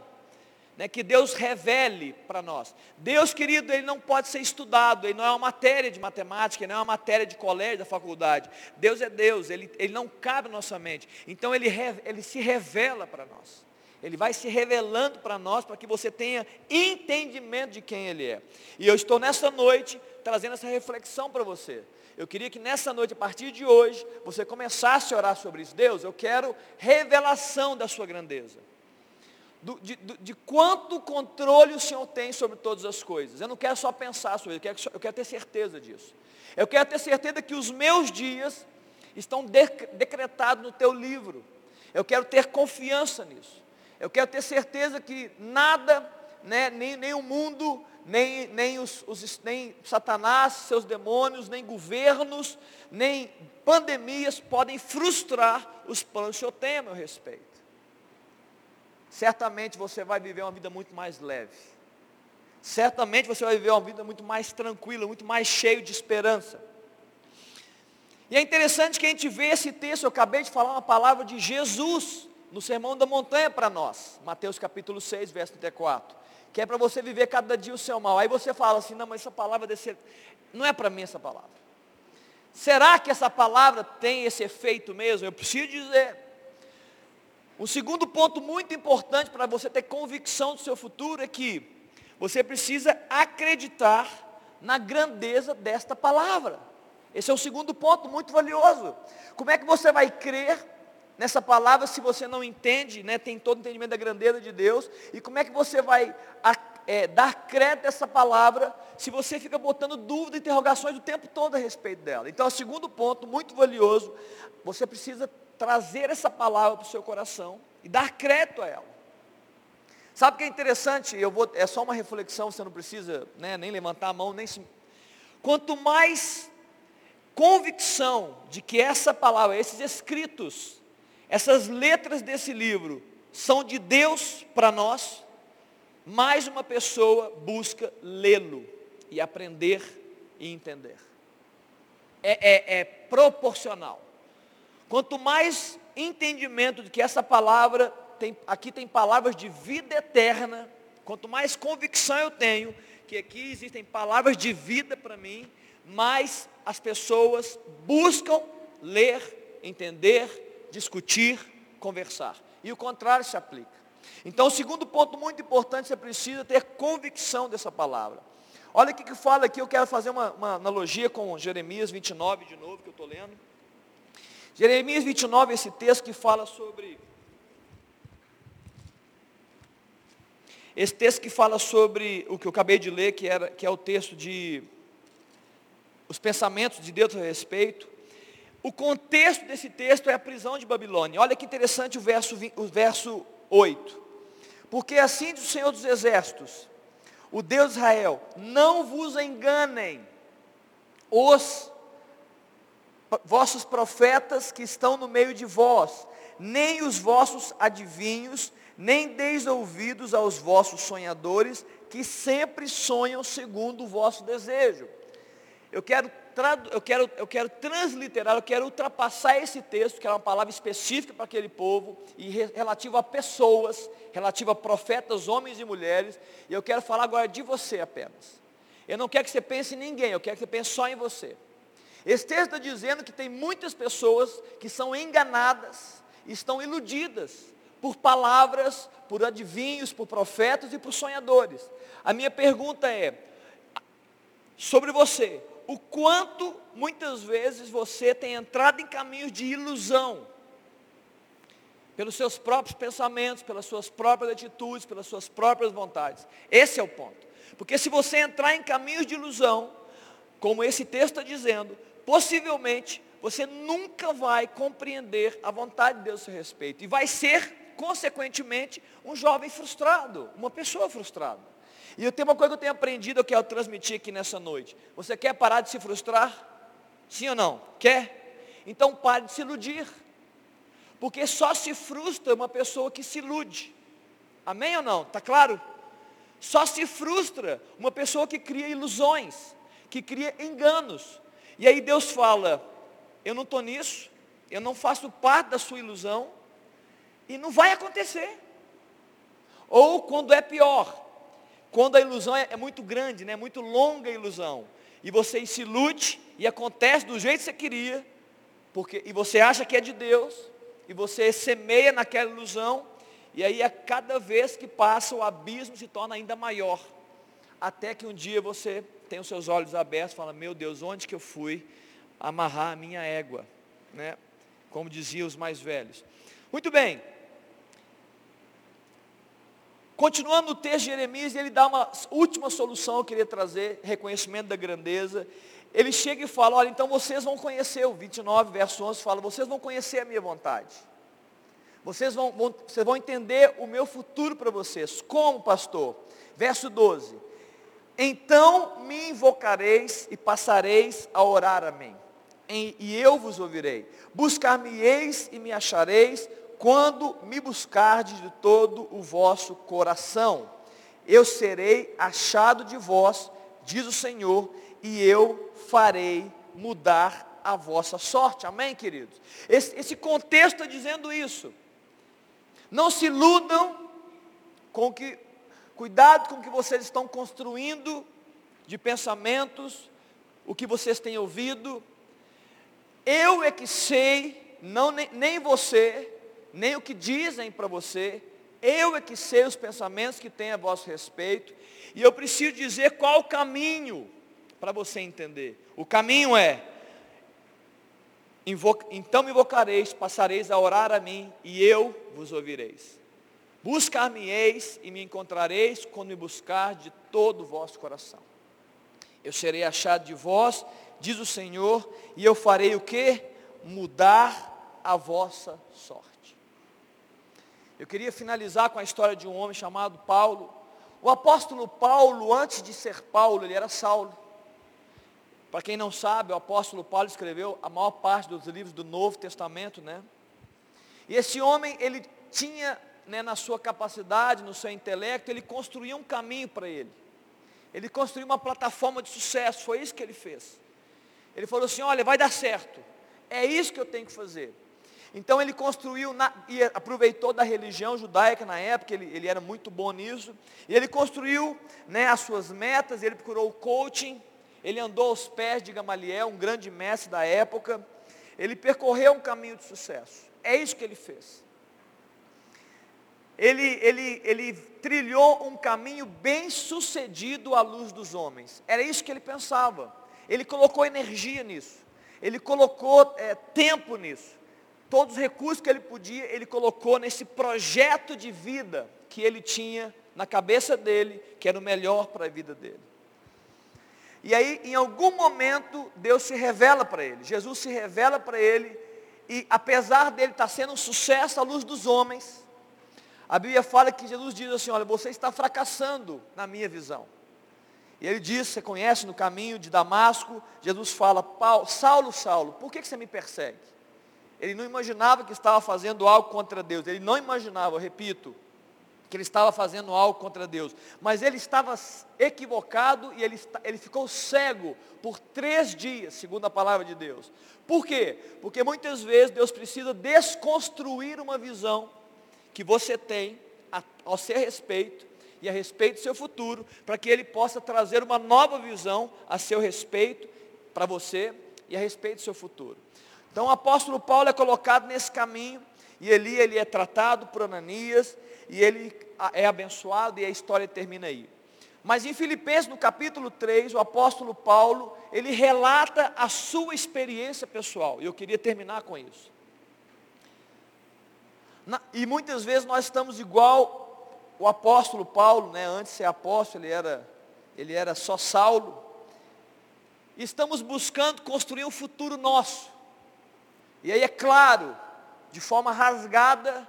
né, que Deus revele para nós. Deus, querido, ele não pode ser estudado, ele não é uma matéria de matemática, ele não é uma matéria de colégio, da faculdade. Deus é Deus, ele, ele não cabe na nossa mente. Então ele, ele se revela para nós. Ele vai se revelando para nós, para que você tenha entendimento de quem Ele é. E eu estou nessa noite trazendo essa reflexão para você. Eu queria que nessa noite, a partir de hoje, você começasse a orar sobre isso. Deus, eu quero revelação da sua grandeza do, de, de, quanto controle o Senhor tem sobre todas as coisas. Eu não quero só pensar sobre isso, eu quero, eu quero ter certeza disso. Eu quero ter certeza que os meus dias estão de, decretados no teu livro. Eu quero ter confiança nisso. Eu quero ter certeza que nada, né, nem, nem o mundo, nem, nem, os, os, nem Satanás, seus demônios, nem governos, nem pandemias podem frustrar os planos que eu tenho a meu respeito certamente você vai viver uma vida muito mais leve. Certamente você vai viver uma vida muito mais tranquila, muito mais cheio de esperança. E é interessante que a gente vê esse texto, eu acabei de falar uma palavra de Jesus no Sermão da Montanha para nós, Mateus capítulo 6, verso 34, que é para você viver cada dia o seu mal. Aí você fala assim, não, mas essa palavra não é para mim essa palavra. Será que essa palavra tem esse efeito mesmo? Eu preciso dizer, um segundo ponto muito importante para você ter convicção do seu futuro é que você precisa acreditar na grandeza desta palavra. Esse é o segundo ponto muito valioso. Como é que você vai crer nessa palavra se você não entende, né, tem todo o entendimento da grandeza de Deus? E como é que você vai é, dar crédito a essa palavra se você fica botando dúvidas e interrogações o tempo todo a respeito dela? Então, o segundo ponto muito valioso, você precisa trazer essa palavra para o seu coração e dar crédito a ela. Sabe o que é interessante? Eu vou, é só uma reflexão, você não precisa né, nem levantar a mão, nem se... Quanto mais convicção de que essa palavra, esses escritos, essas letras desse livro são de Deus para nós, mais uma pessoa busca lê-lo e aprender e entender. É, é, é proporcional. Quanto mais entendimento de que essa palavra tem, aqui tem palavras de vida eterna. Quanto mais convicção eu tenho que aqui existem palavras de vida para mim, mais as pessoas buscam ler, entender, discutir, conversar. E o contrário se aplica. Então, o segundo ponto muito importante, você precisa ter convicção dessa palavra. Olha o que fala aqui, eu quero fazer uma, uma analogia com Jeremias 29, de novo, que eu estou lendo. Jeremias 29, esse texto que fala sobre. Esse texto que fala sobre o que eu acabei de ler, que, era, que é o texto de os pensamentos de Deus a respeito. O contexto desse texto é a prisão de Babilônia. Olha que interessante o verso, o verso 8. Porque assim diz o Senhor dos Exércitos, o Deus de Israel, não vos enganem os vossos profetas que estão no meio de vós, nem os vossos adivinhos, nem deis ouvidos aos vossos sonhadores, que sempre sonham segundo o vosso desejo. Eu quero, eu quero, eu quero transliterar, eu quero ultrapassar esse texto, que era uma palavra específica para aquele povo, e relativo a pessoas, relativo a profetas, homens e mulheres, e eu quero falar agora de você apenas. Eu não quero que você pense em ninguém, eu quero que você pense só em você. Esse texto está dizendo que tem muitas pessoas que são enganadas, estão iludidas por palavras, por adivinhos, por profetas e por sonhadores. A minha pergunta é, sobre você, o quanto muitas vezes você tem entrado em caminhos de ilusão, pelos seus próprios pensamentos, pelas suas próprias atitudes, pelas suas próprias vontades. Esse é o ponto. Porque se você entrar em caminhos de ilusão, como esse texto está dizendo, possivelmente você nunca vai compreender a vontade de Deus a seu respeito. E vai ser, consequentemente, um jovem frustrado, uma pessoa frustrada. E eu tenho uma coisa que eu tenho aprendido, eu quero transmitir aqui nessa noite. Você quer parar de se frustrar? Sim ou não? Quer? Então pare de se iludir. Porque só se frustra uma pessoa que se ilude. Amém ou não? Está claro? Só se frustra uma pessoa que cria ilusões, que cria enganos. E aí Deus fala: Eu não estou nisso, eu não faço parte da sua ilusão, e não vai acontecer. Ou quando é pior, quando a ilusão é, é muito grande, né, muito longa a ilusão, e você se ilude e acontece do jeito que você queria, porque, e você acha que é de Deus, e você semeia naquela ilusão, e aí a cada vez que passa o abismo se torna ainda maior. Até que um dia você tem os seus olhos abertos e fala, meu Deus, onde que eu fui amarrar a minha égua? Né? Como diziam os mais velhos. Muito bem. Continuando o texto de Jeremias, ele dá uma última solução, eu queria trazer, reconhecimento da grandeza. Ele chega e fala, olha, então vocês vão conhecer, o 29, verso 11, fala, vocês vão conhecer a minha vontade. Vocês vão, vão, vocês vão entender o meu futuro para vocês. Como, pastor? Verso 12. Então me invocareis e passareis a orar a mim, e eu vos ouvirei. Buscar-me-eis e me achareis, quando me buscardes de todo o vosso coração. Eu serei achado de vós, diz o Senhor, e eu farei mudar a vossa sorte. Amém, queridos? Esse, esse contexto está dizendo isso. Não se iludam com que Cuidado com o que vocês estão construindo de pensamentos, o que vocês têm ouvido. Eu é que sei, não nem, nem você, nem o que dizem para você. Eu é que sei os pensamentos que têm a vosso respeito. E eu preciso dizer qual o caminho para você entender. O caminho é então me invocareis, passareis a orar a mim, e eu vos ouvireis. Buscar-me-eis e me encontrareis quando me buscar de todo o vosso coração. Eu serei achado de vós, diz o Senhor, e eu farei o que? Mudar a vossa sorte. Eu queria finalizar com a história de um homem chamado Paulo. O apóstolo Paulo, antes de ser Paulo, ele era Saulo. Para quem não sabe, o apóstolo Paulo escreveu a maior parte dos livros do Novo Testamento, né? E esse homem, ele tinha né, na sua capacidade, no seu intelecto, ele construiu um caminho para ele. Ele construiu uma plataforma de sucesso, foi isso que ele fez. Ele falou assim: olha, vai dar certo. É isso que eu tenho que fazer. Então ele construiu na, e aproveitou da religião judaica na época, ele, ele era muito bom nisso. E ele construiu né, as suas metas, ele procurou o coaching, ele andou aos pés de Gamaliel, um grande mestre da época. Ele percorreu um caminho de sucesso. É isso que ele fez. Ele, ele, ele trilhou um caminho bem sucedido à luz dos homens. Era isso que ele pensava. Ele colocou energia nisso. Ele colocou é, tempo nisso. Todos os recursos que ele podia, ele colocou nesse projeto de vida que ele tinha na cabeça dele, que era o melhor para a vida dele. E aí, em algum momento, Deus se revela para ele. Jesus se revela para ele. E apesar dele estar sendo um sucesso à luz dos homens, a Bíblia fala que Jesus diz assim, olha, você está fracassando na minha visão. E ele diz, você conhece no caminho de Damasco, Jesus fala, Saulo, Saulo, por que você me persegue? Ele não imaginava que estava fazendo algo contra Deus. Ele não imaginava, repito, que ele estava fazendo algo contra Deus. Mas ele estava equivocado e ele, ele ficou cego por três dias, segundo a palavra de Deus. Por quê? Porque muitas vezes Deus precisa desconstruir uma visão que você tem a, ao seu respeito e a respeito do seu futuro, para que Ele possa trazer uma nova visão a seu respeito, para você e a respeito do seu futuro. Então o apóstolo Paulo é colocado nesse caminho, e Eli ele é tratado por Ananias, e ele é abençoado, e a história termina aí. Mas em Filipenses, no capítulo 3, o apóstolo Paulo, ele relata a sua experiência pessoal, e eu queria terminar com isso. Na, e muitas vezes nós estamos igual o apóstolo Paulo, né? antes de ser apóstolo, ele era, ele era só Saulo. Estamos buscando construir um futuro nosso. E aí é claro, de forma rasgada,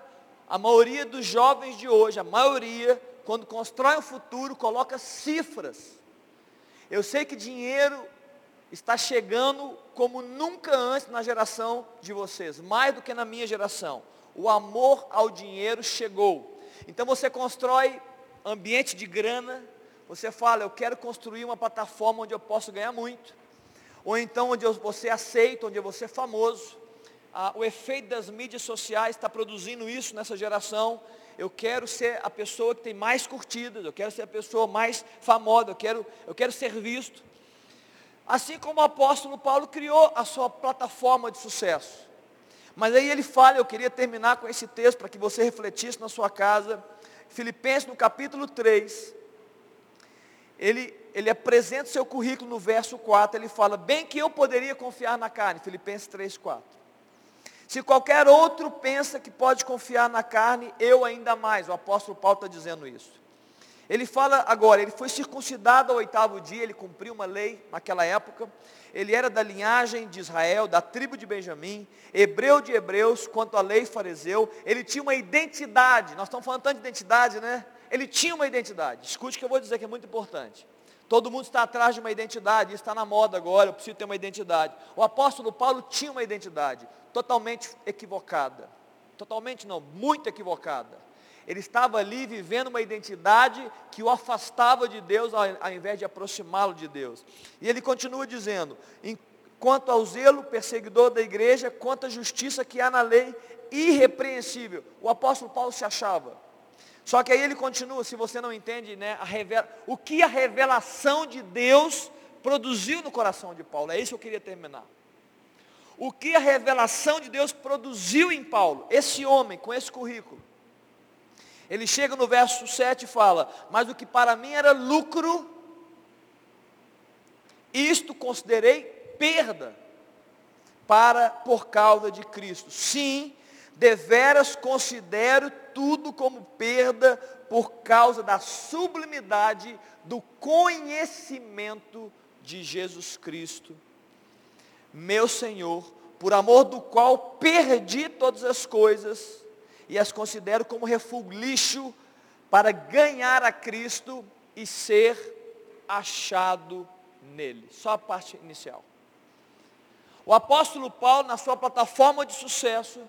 a maioria dos jovens de hoje, a maioria, quando constrói um futuro, coloca cifras. Eu sei que dinheiro está chegando como nunca antes na geração de vocês, mais do que na minha geração. O amor ao dinheiro chegou. Então você constrói ambiente de grana, você fala, eu quero construir uma plataforma onde eu posso ganhar muito. Ou então onde você aceita, onde você é famoso ah, o efeito das mídias sociais está produzindo isso nessa geração. Eu quero ser a pessoa que tem mais curtidas, eu quero ser a pessoa mais famosa, eu quero, eu quero ser visto. Assim como o apóstolo Paulo criou a sua plataforma de sucesso. Mas aí ele fala, eu queria terminar com esse texto para que você refletisse na sua casa. Filipenses no capítulo 3, ele, ele apresenta seu currículo no verso 4, ele fala, bem que eu poderia confiar na carne, Filipenses 3, 4. Se qualquer outro pensa que pode confiar na carne, eu ainda mais. O apóstolo Paulo está dizendo isso. Ele fala agora, ele foi circuncidado ao oitavo dia, ele cumpriu uma lei naquela época. Ele era da linhagem de Israel, da tribo de Benjamim, hebreu de hebreus, quanto à lei fariseu. Ele tinha uma identidade, nós estamos falando tanto de identidade, né? Ele tinha uma identidade. Escute o que eu vou dizer que é muito importante. Todo mundo está atrás de uma identidade, isso está na moda agora, eu preciso ter uma identidade. O apóstolo Paulo tinha uma identidade totalmente equivocada. Totalmente não, muito equivocada. Ele estava ali vivendo uma identidade que o afastava de Deus ao, ao invés de aproximá-lo de Deus. E ele continua dizendo: quanto ao zelo perseguidor da igreja, quanto à justiça que há na lei, irrepreensível. O apóstolo Paulo se achava. Só que aí ele continua, se você não entende, né, revela, o que a revelação de Deus produziu no coração de Paulo. É isso que eu queria terminar o que a revelação de Deus produziu em Paulo, esse homem com esse currículo. Ele chega no verso 7 e fala: Mas o que para mim era lucro, isto considerei perda para por causa de Cristo. Sim, deveras considero tudo como perda por causa da sublimidade do conhecimento de Jesus Cristo meu Senhor, por amor do qual perdi todas as coisas e as considero como refúgio, lixo, para ganhar a Cristo e ser achado nele. Só a parte inicial. O apóstolo Paulo, na sua plataforma de sucesso,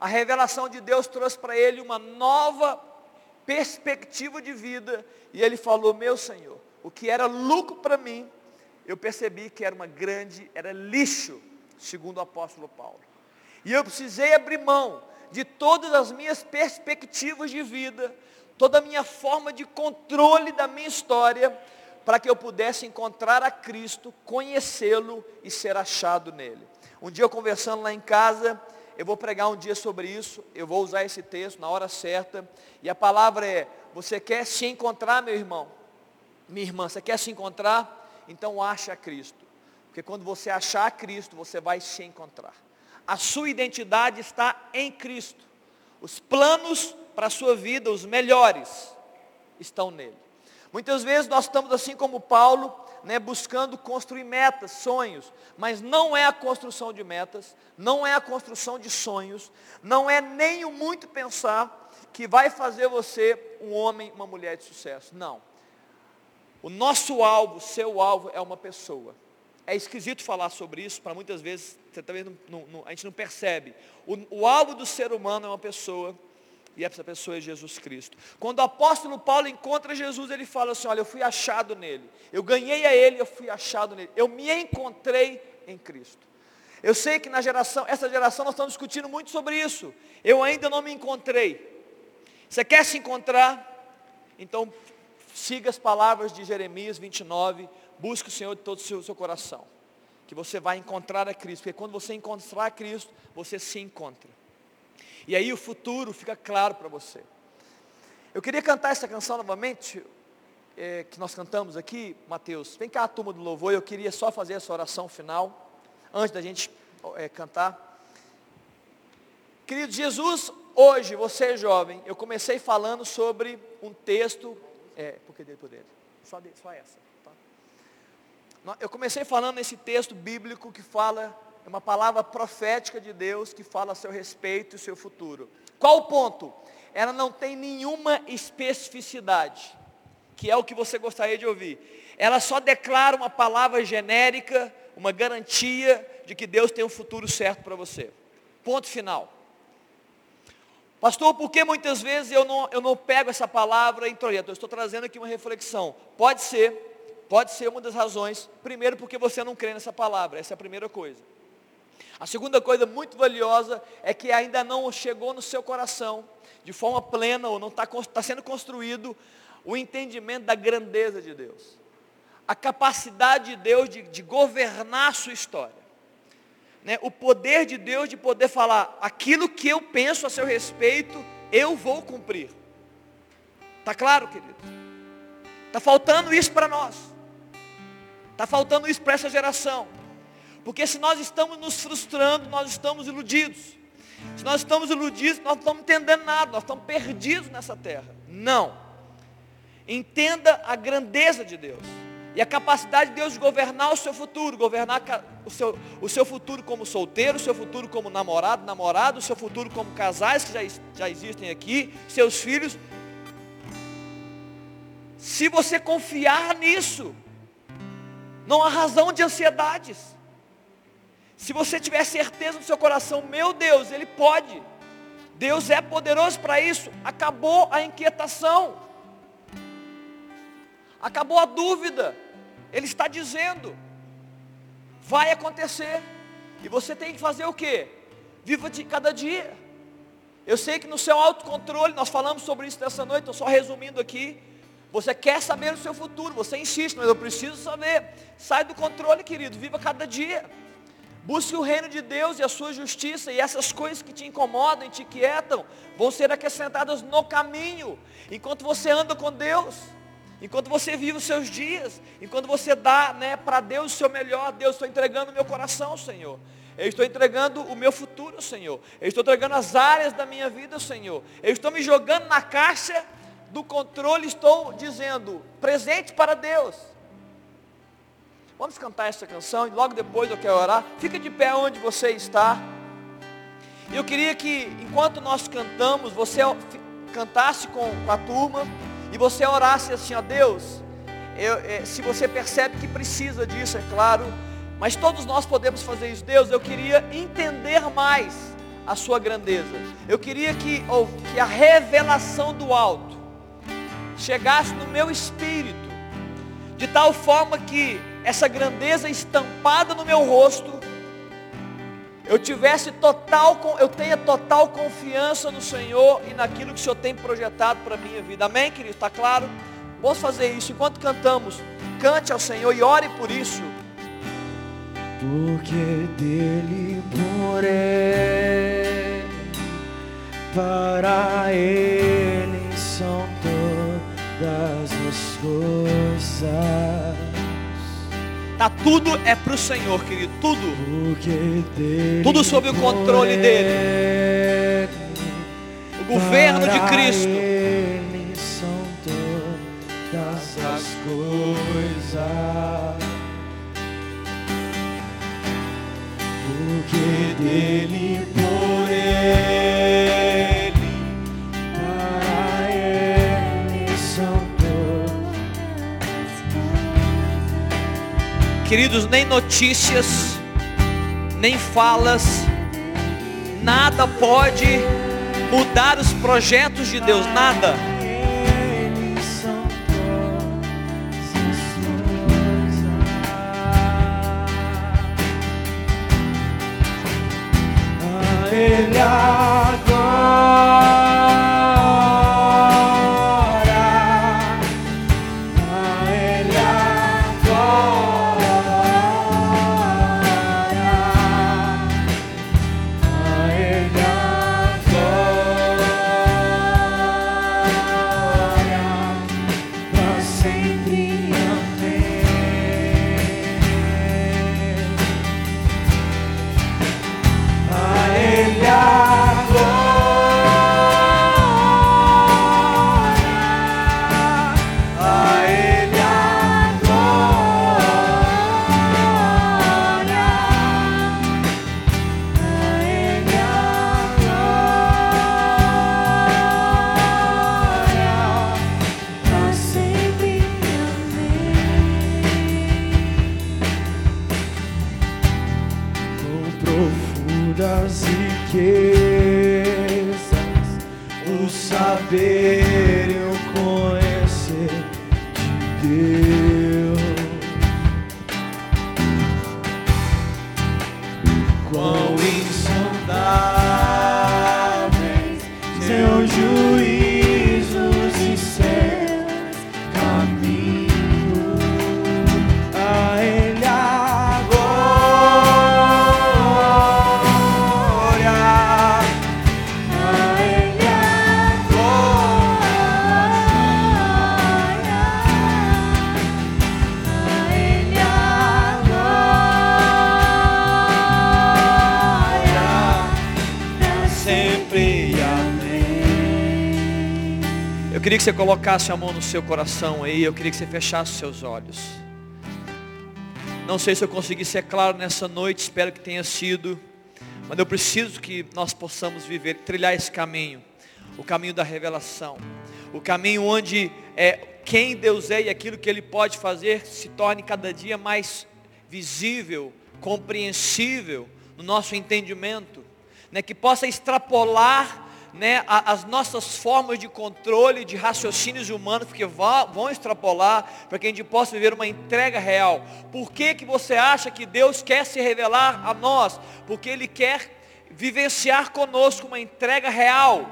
a revelação de Deus trouxe para ele uma nova perspectiva de vida. E ele falou: Meu Senhor, o que era lucro para mim, eu percebi que era uma grande, era lixo, segundo o apóstolo Paulo. E eu precisei abrir mão de todas as minhas perspectivas de vida, toda a minha forma de controle da minha história, para que eu pudesse encontrar a Cristo, conhecê-lo e ser achado nele. Um dia eu conversando lá em casa, eu vou pregar um dia sobre isso, eu vou usar esse texto na hora certa, e a palavra é: você quer se encontrar, meu irmão? Minha irmã, você quer se encontrar? Então acha Cristo. Porque quando você achar Cristo, você vai se encontrar. A sua identidade está em Cristo. Os planos para a sua vida, os melhores, estão nele. Muitas vezes nós estamos assim como Paulo, né, buscando construir metas, sonhos, mas não é a construção de metas, não é a construção de sonhos, não é nem o muito pensar que vai fazer você um homem, uma mulher de sucesso. Não. O nosso alvo, seu alvo é uma pessoa. É esquisito falar sobre isso, para muitas vezes você não, não, a gente não percebe. O, o alvo do ser humano é uma pessoa, e essa pessoa é Jesus Cristo. Quando o apóstolo Paulo encontra Jesus, ele fala assim: Olha, eu fui achado nele. Eu ganhei a ele, eu fui achado nele. Eu me encontrei em Cristo. Eu sei que na geração, essa geração nós estamos discutindo muito sobre isso. Eu ainda não me encontrei. Você quer se encontrar? Então siga as palavras de Jeremias 29, busque o Senhor de todo o seu, seu coração. Que você vai encontrar a Cristo. Porque quando você encontrar a Cristo, você se encontra. E aí o futuro fica claro para você. Eu queria cantar essa canção novamente, é, que nós cantamos aqui, Mateus. Vem cá a turma do louvor, eu queria só fazer essa oração final, antes da gente é, cantar. Querido Jesus, hoje, você é jovem, eu comecei falando sobre um texto, é, por que dele por dele? Só, de, só essa. Tá? Eu comecei falando nesse texto bíblico que fala é uma palavra profética de Deus que fala a seu respeito e seu futuro. Qual o ponto? Ela não tem nenhuma especificidade, que é o que você gostaria de ouvir. Ela só declara uma palavra genérica, uma garantia de que Deus tem um futuro certo para você. Ponto final. Pastor, por que muitas vezes eu não, eu não pego essa palavra em projeto? Eu estou trazendo aqui uma reflexão. Pode ser, pode ser uma das razões. Primeiro, porque você não crê nessa palavra. Essa é a primeira coisa. A segunda coisa muito valiosa é que ainda não chegou no seu coração, de forma plena, ou não está tá sendo construído, o entendimento da grandeza de Deus. A capacidade de Deus de, de governar a sua história. Né? O poder de Deus de poder falar, aquilo que eu penso a seu respeito, eu vou cumprir. Está claro, querido? Está faltando isso para nós. Está faltando isso para essa geração. Porque se nós estamos nos frustrando, nós estamos iludidos. Se nós estamos iludidos, nós não estamos entendendo nada, nós estamos perdidos nessa terra. Não. Entenda a grandeza de Deus. E a capacidade de Deus de governar o seu futuro, governar o seu, o seu futuro como solteiro, o seu futuro como namorado, namorado, o seu futuro como casais que já, já existem aqui, seus filhos. Se você confiar nisso, não há razão de ansiedades. Se você tiver certeza no seu coração, meu Deus, Ele pode. Deus é poderoso para isso. Acabou a inquietação. Acabou a dúvida. Ele está dizendo. Vai acontecer. E você tem que fazer o quê? Viva de cada dia. Eu sei que no seu autocontrole, nós falamos sobre isso nessa noite, estou só resumindo aqui. Você quer saber o seu futuro, você insiste, mas eu preciso saber. Sai do controle, querido, viva cada dia. Busque o reino de Deus e a sua justiça, e essas coisas que te incomodam e te quietam vão ser acrescentadas no caminho, enquanto você anda com Deus, enquanto você vive os seus dias, enquanto você dá né, para Deus o seu melhor. Deus, estou entregando o meu coração, Senhor. Eu estou entregando o meu futuro, Senhor. Eu estou entregando as áreas da minha vida, Senhor. Eu estou me jogando na caixa do controle, estou dizendo, presente para Deus. Vamos cantar essa canção e logo depois eu quero orar. Fica de pé onde você está. E eu queria que, enquanto nós cantamos, você cantasse com, a turma e você orasse assim, ó Deus, eu, é, se você percebe que precisa disso, é claro, mas todos nós podemos fazer isso. Deus, eu queria entender mais a sua grandeza. Eu queria que, ou, que a revelação do alto chegasse no meu espírito, de tal forma que essa grandeza estampada no meu rosto, eu tivesse total, eu tenha total confiança no Senhor e naquilo que o Senhor tem projetado para a minha vida. Amém, querido? Está claro? Vamos fazer isso enquanto cantamos. Cante ao Senhor e ore por isso. Porque dele por ele, para ele são todas as coisas. Tá tudo é para o Senhor, querido, tudo. Tudo sob o controle dele. O governo de Cristo. Porque dele por ele, Queridos, nem notícias, nem falas, nada pode mudar os projetos de Deus, nada. Ele você colocasse a mão no seu coração aí, eu queria que você fechasse os seus olhos. Não sei se eu consegui ser claro nessa noite, espero que tenha sido. Mas eu preciso que nós possamos viver, trilhar esse caminho. O caminho da revelação. O caminho onde é, quem Deus é e aquilo que Ele pode fazer se torne cada dia mais visível, compreensível no nosso entendimento. Né, que possa extrapolar né, as nossas formas de controle, de raciocínios humanos, porque vão extrapolar para que a gente possa viver uma entrega real. Por que, que você acha que Deus quer se revelar a nós? Porque Ele quer vivenciar conosco uma entrega real.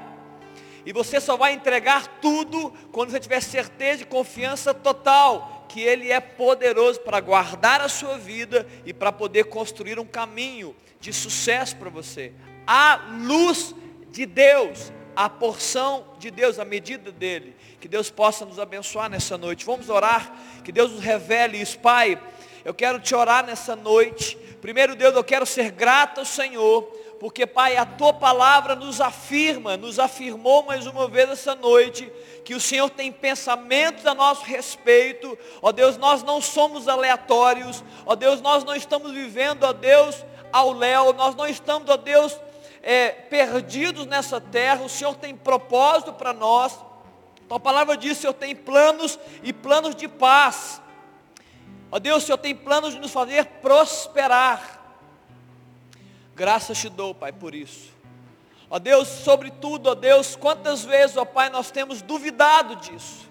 E você só vai entregar tudo quando você tiver certeza e confiança total que Ele é poderoso para guardar a sua vida e para poder construir um caminho de sucesso para você. A luz de Deus, a porção de Deus, a medida dele. Que Deus possa nos abençoar nessa noite. Vamos orar, que Deus nos revele isso. Pai, eu quero te orar nessa noite. Primeiro, Deus, eu quero ser grato ao Senhor, porque, Pai, a tua palavra nos afirma, nos afirmou mais uma vez essa noite, que o Senhor tem pensamentos a nosso respeito. Ó Deus, nós não somos aleatórios. Ó Deus, nós não estamos vivendo, ó Deus, ao léu. Nós não estamos, ó Deus, é, perdidos nessa terra. O Senhor tem propósito para nós. Tua palavra diz, Senhor tem planos e planos de paz. Ó Deus, Senhor tem planos de nos fazer prosperar. Graças te dou, Pai, por isso. Ó Deus, sobretudo, ó Deus, quantas vezes, ó Pai, nós temos duvidado disso.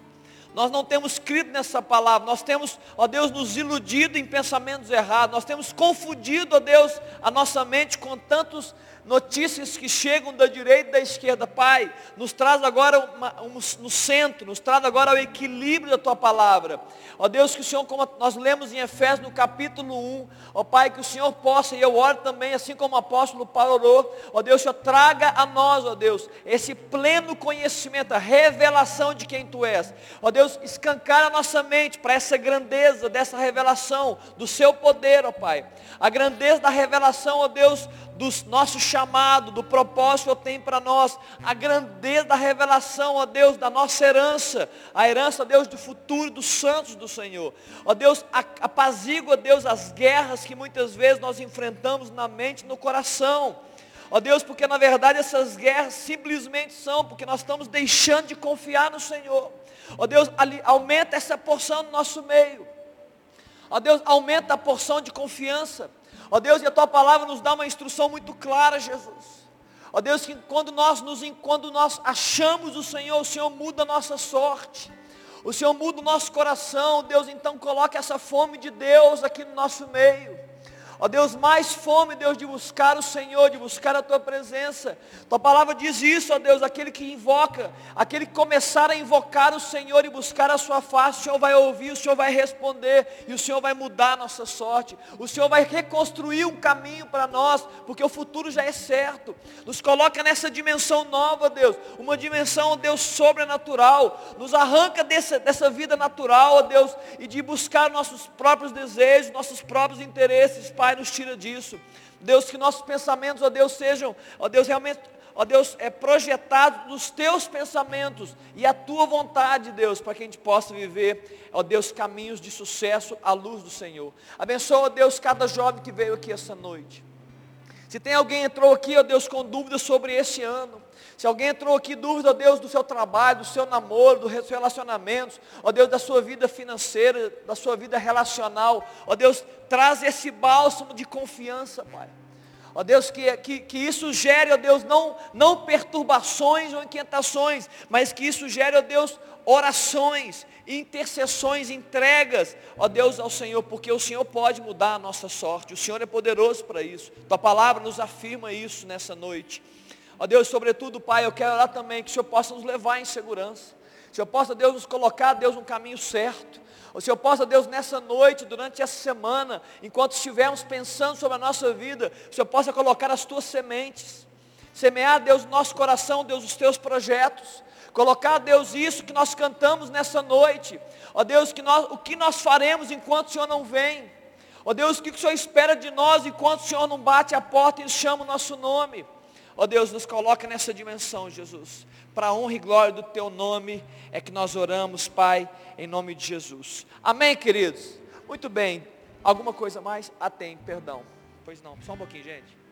Nós não temos crido nessa palavra. Nós temos, ó Deus, nos iludido em pensamentos errados. Nós temos confundido, ó Deus, a nossa mente com tantos notícias que chegam da direita e da esquerda. Pai, nos traz agora uma, um, no centro, nos traz agora o equilíbrio da tua palavra. Ó Deus, que o Senhor, como nós lemos em Efésios no capítulo 1, ó Pai, que o Senhor possa, e eu oro também, assim como o apóstolo Paulo orou, ó Deus, Senhor, traga a nós, ó Deus, esse pleno conhecimento, a revelação de quem Tu és. Ó Deus, escancar a nossa mente para essa grandeza dessa revelação, do Seu poder, ó Pai. A grandeza da revelação, ó Deus, do nosso chamado, do propósito que eu tenho para nós, a grandeza da revelação, ó Deus, da nossa herança, a herança, ó Deus, do futuro dos santos do Senhor. Ó Deus, apazigua, Deus, as guerras que muitas vezes nós enfrentamos na mente e no coração. Ó Deus, porque na verdade essas guerras simplesmente são porque nós estamos deixando de confiar no Senhor. Ó Deus, ali, aumenta essa porção no nosso meio. Ó Deus, aumenta a porção de confiança. Ó Deus, e a tua palavra nos dá uma instrução muito clara, Jesus. Ó Deus, que quando nós, nos, quando nós achamos o Senhor, o Senhor muda a nossa sorte. O Senhor muda o nosso coração. Deus, então coloque essa fome de Deus aqui no nosso meio. Ó Deus, mais fome, Deus, de buscar o Senhor, de buscar a Tua presença. Tua palavra diz isso, ó Deus, aquele que invoca, aquele que começar a invocar o Senhor e buscar a Sua face, o Senhor vai ouvir, o Senhor vai responder, e o Senhor vai mudar a nossa sorte. O Senhor vai reconstruir um caminho para nós, porque o futuro já é certo. Nos coloca nessa dimensão nova, Deus, uma dimensão, ó Deus, sobrenatural. Nos arranca dessa, dessa vida natural, ó Deus, e de buscar nossos próprios desejos, nossos próprios interesses, Pai Pai, nos tira disso. Deus, que nossos pensamentos, ó Deus, sejam, ó Deus, realmente, ó Deus, é projetado nos teus pensamentos e a tua vontade, Deus, para que a gente possa viver, ó Deus, caminhos de sucesso à luz do Senhor. Abençoa, ó Deus, cada jovem que veio aqui essa noite. Se tem alguém que entrou aqui, ó Deus, com dúvidas sobre esse ano, se alguém entrou aqui dúvida, ó Deus, do seu trabalho, do seu namoro, dos seus relacionamentos, ó Deus, da sua vida financeira, da sua vida relacional, ó Deus, traz esse bálsamo de confiança, Pai. Ó Deus, que, que, que isso gere, ó Deus, não, não perturbações ou inquietações, mas que isso gere, ó Deus, orações, intercessões, entregas, ó Deus, ao Senhor, porque o Senhor pode mudar a nossa sorte, o Senhor é poderoso para isso. Tua palavra nos afirma isso nessa noite. Ó Deus, sobretudo, Pai, eu quero orar também que o Senhor possa nos levar em segurança. O Senhor possa, Deus, nos colocar, Deus, no caminho certo. O Senhor possa, Deus, nessa noite, durante essa semana, enquanto estivermos pensando sobre a nossa vida, o Senhor possa colocar as tuas sementes. Semear, Deus, no nosso coração, Deus, os teus projetos. Colocar, Deus, isso que nós cantamos nessa noite. Ó Deus, que nós, o que nós faremos enquanto o Senhor não vem. Ó Deus, o que o Senhor espera de nós enquanto o Senhor não bate a porta e chama o nosso nome. Ó oh Deus, nos coloca nessa dimensão, Jesus. Para a honra e glória do Teu nome é que nós oramos, Pai, em nome de Jesus. Amém, queridos? Muito bem. Alguma coisa mais? Ah, tem, perdão. Pois não, só um pouquinho, gente.